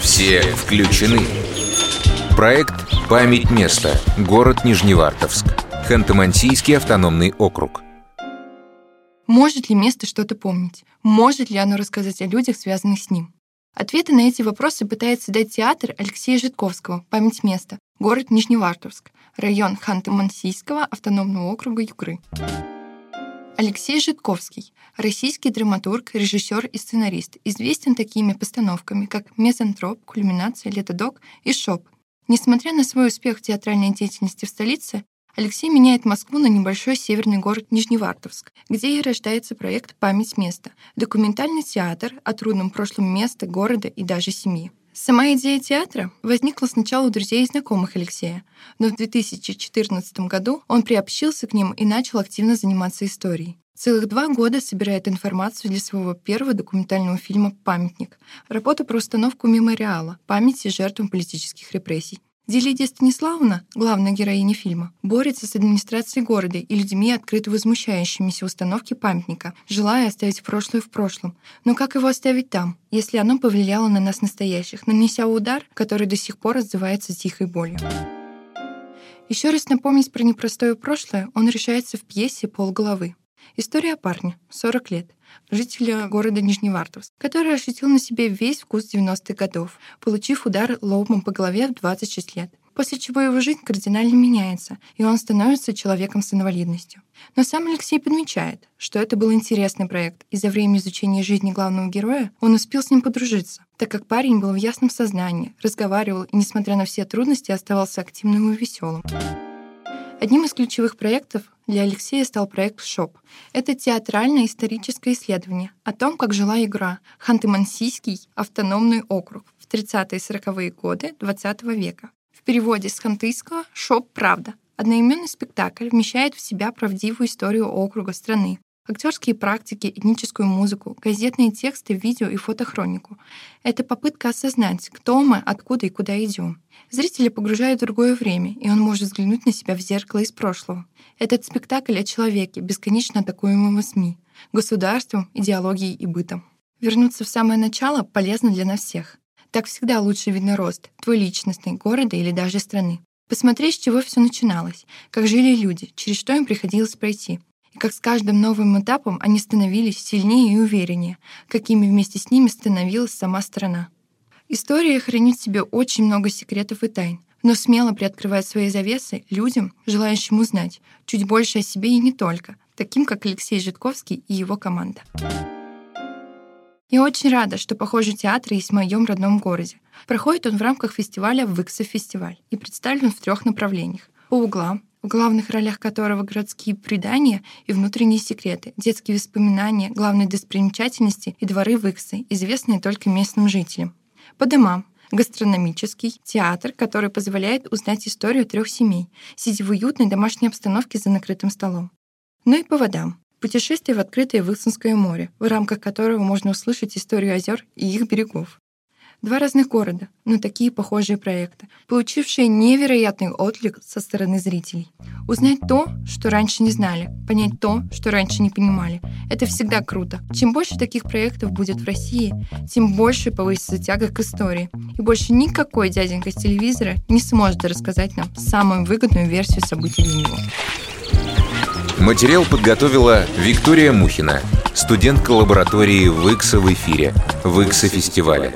Все включены. Проект «Память места. Город Нижневартовск». Ханты-Мансийский автономный округ. Может ли место что-то помнить? Может ли оно рассказать о людях, связанных с ним? Ответы на эти вопросы пытается дать театр Алексея Житковского «Память места», город Нижневартовск, район Ханты-Мансийского автономного округа Югры. Алексей Житковский — российский драматург, режиссер и сценарист, известен такими постановками, как «Мезантроп», «Кульминация», «Летодок» и «Шоп». Несмотря на свой успех в театральной деятельности в столице, Алексей меняет Москву на небольшой северный город Нижневартовск, где и рождается проект «Память места» — документальный театр о трудном прошлом места, города и даже семьи. Сама идея театра возникла сначала у друзей и знакомых Алексея, но в 2014 году он приобщился к ним и начал активно заниматься историей. Целых два года собирает информацию для своего первого документального фильма «Памятник» — работа про установку мемориала памяти жертвам политических репрессий. Делидия Станиславовна, главная героиня фильма, борется с администрацией города и людьми, открыто возмущающимися установки памятника, желая оставить прошлое в прошлом. Но как его оставить там, если оно повлияло на нас настоящих, нанеся удар, который до сих пор отзывается тихой болью? Еще раз напомнить про непростое прошлое он решается в пьесе «Полголовы». История о парне, 40 лет, жителя города Нижневартовск, который ощутил на себе весь вкус 90-х годов, получив удар лобом по голове в 26 лет после чего его жизнь кардинально меняется, и он становится человеком с инвалидностью. Но сам Алексей подмечает, что это был интересный проект, и за время изучения жизни главного героя он успел с ним подружиться, так как парень был в ясном сознании, разговаривал и, несмотря на все трудности, оставался активным и веселым. Одним из ключевых проектов для Алексея стал проект «Шоп». Это театральное историческое исследование о том, как жила Югра Ханты-Мансийский автономный округ в 30-е и 40-е годы XX века. В переводе с хантыйского «Шоп. Правда». Одноименный спектакль вмещает в себя правдивую историю округа страны, актерские практики, этническую музыку, газетные тексты, видео и фотохронику. Это попытка осознать, кто мы, откуда и куда идем. Зрителя погружает в другое время, и он может взглянуть на себя в зеркало из прошлого. Этот спектакль о человеке, бесконечно атакуемом СМИ, государством, идеологией и бытом. Вернуться в самое начало полезно для нас всех. Так всегда лучше видно рост, твой личностный, города или даже страны. Посмотреть, с чего все начиналось, как жили люди, через что им приходилось пройти, как с каждым новым этапом они становились сильнее и увереннее, какими вместе с ними становилась сама страна. История хранит в себе очень много секретов и тайн, но смело приоткрывает свои завесы людям, желающим узнать чуть больше о себе и не только, таким как Алексей Житковский и его команда. Я очень рада, что похожий театр есть в моем родном городе. Проходит он в рамках фестиваля «Выкса фестиваль» и представлен в трех направлениях. По углам, в главных ролях которого городские предания и внутренние секреты, детские воспоминания, главные достопримечательности и дворы Выксы, известные только местным жителям. По домам гастрономический театр, который позволяет узнать историю трех семей, сидя в уютной домашней обстановке за накрытым столом. Ну и по водам. Путешествие в открытое Вылсонское море, в рамках которого можно услышать историю озер и их берегов. Два разных города, но такие похожие проекты, получившие невероятный отклик со стороны зрителей. Узнать то, что раньше не знали, понять то, что раньше не понимали. Это всегда круто. Чем больше таких проектов будет в России, тем больше повысится тяга к истории. И больше никакой дяденька с телевизора не сможет рассказать нам самую выгодную версию событий для него. Материал подготовила Виктория Мухина, студентка лаборатории ВИКСа в эфире, ВИКСа фестиваля.